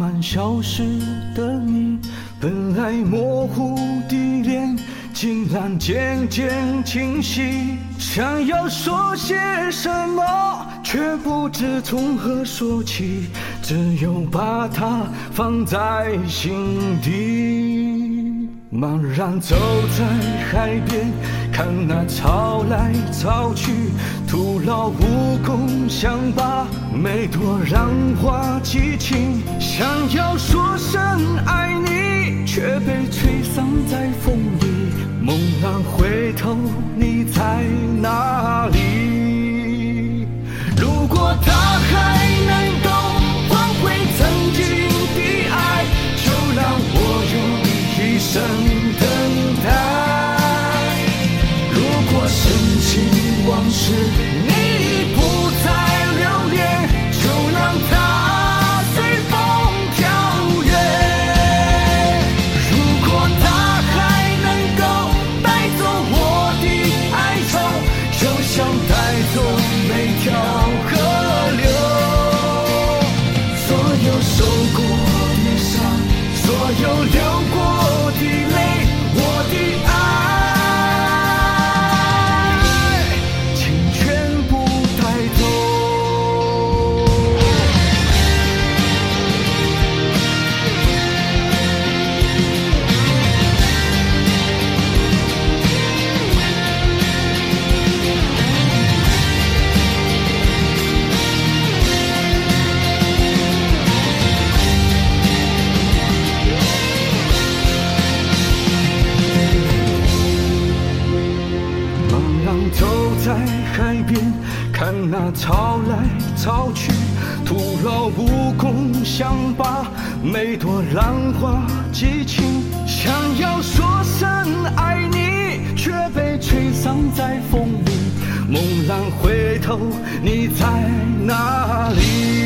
慢消失的你，本来模糊的脸，竟然渐渐清晰。想要说些什么，却不知从何说起，只有把它放在心底。茫然走在海边，看那潮来潮去，徒劳无功，想把每朵浪花记清。想要说声爱你，却被吹散在风里。猛然回头，你在哪里？如果深情往事你已不再留恋，就让它随风飘远。如果大海能够带走我的哀愁，就像带走在海边，看那潮来潮去，徒劳无功，想把每朵浪花记清。想要说声爱你，却被吹散在风里。猛然回头，你在哪里？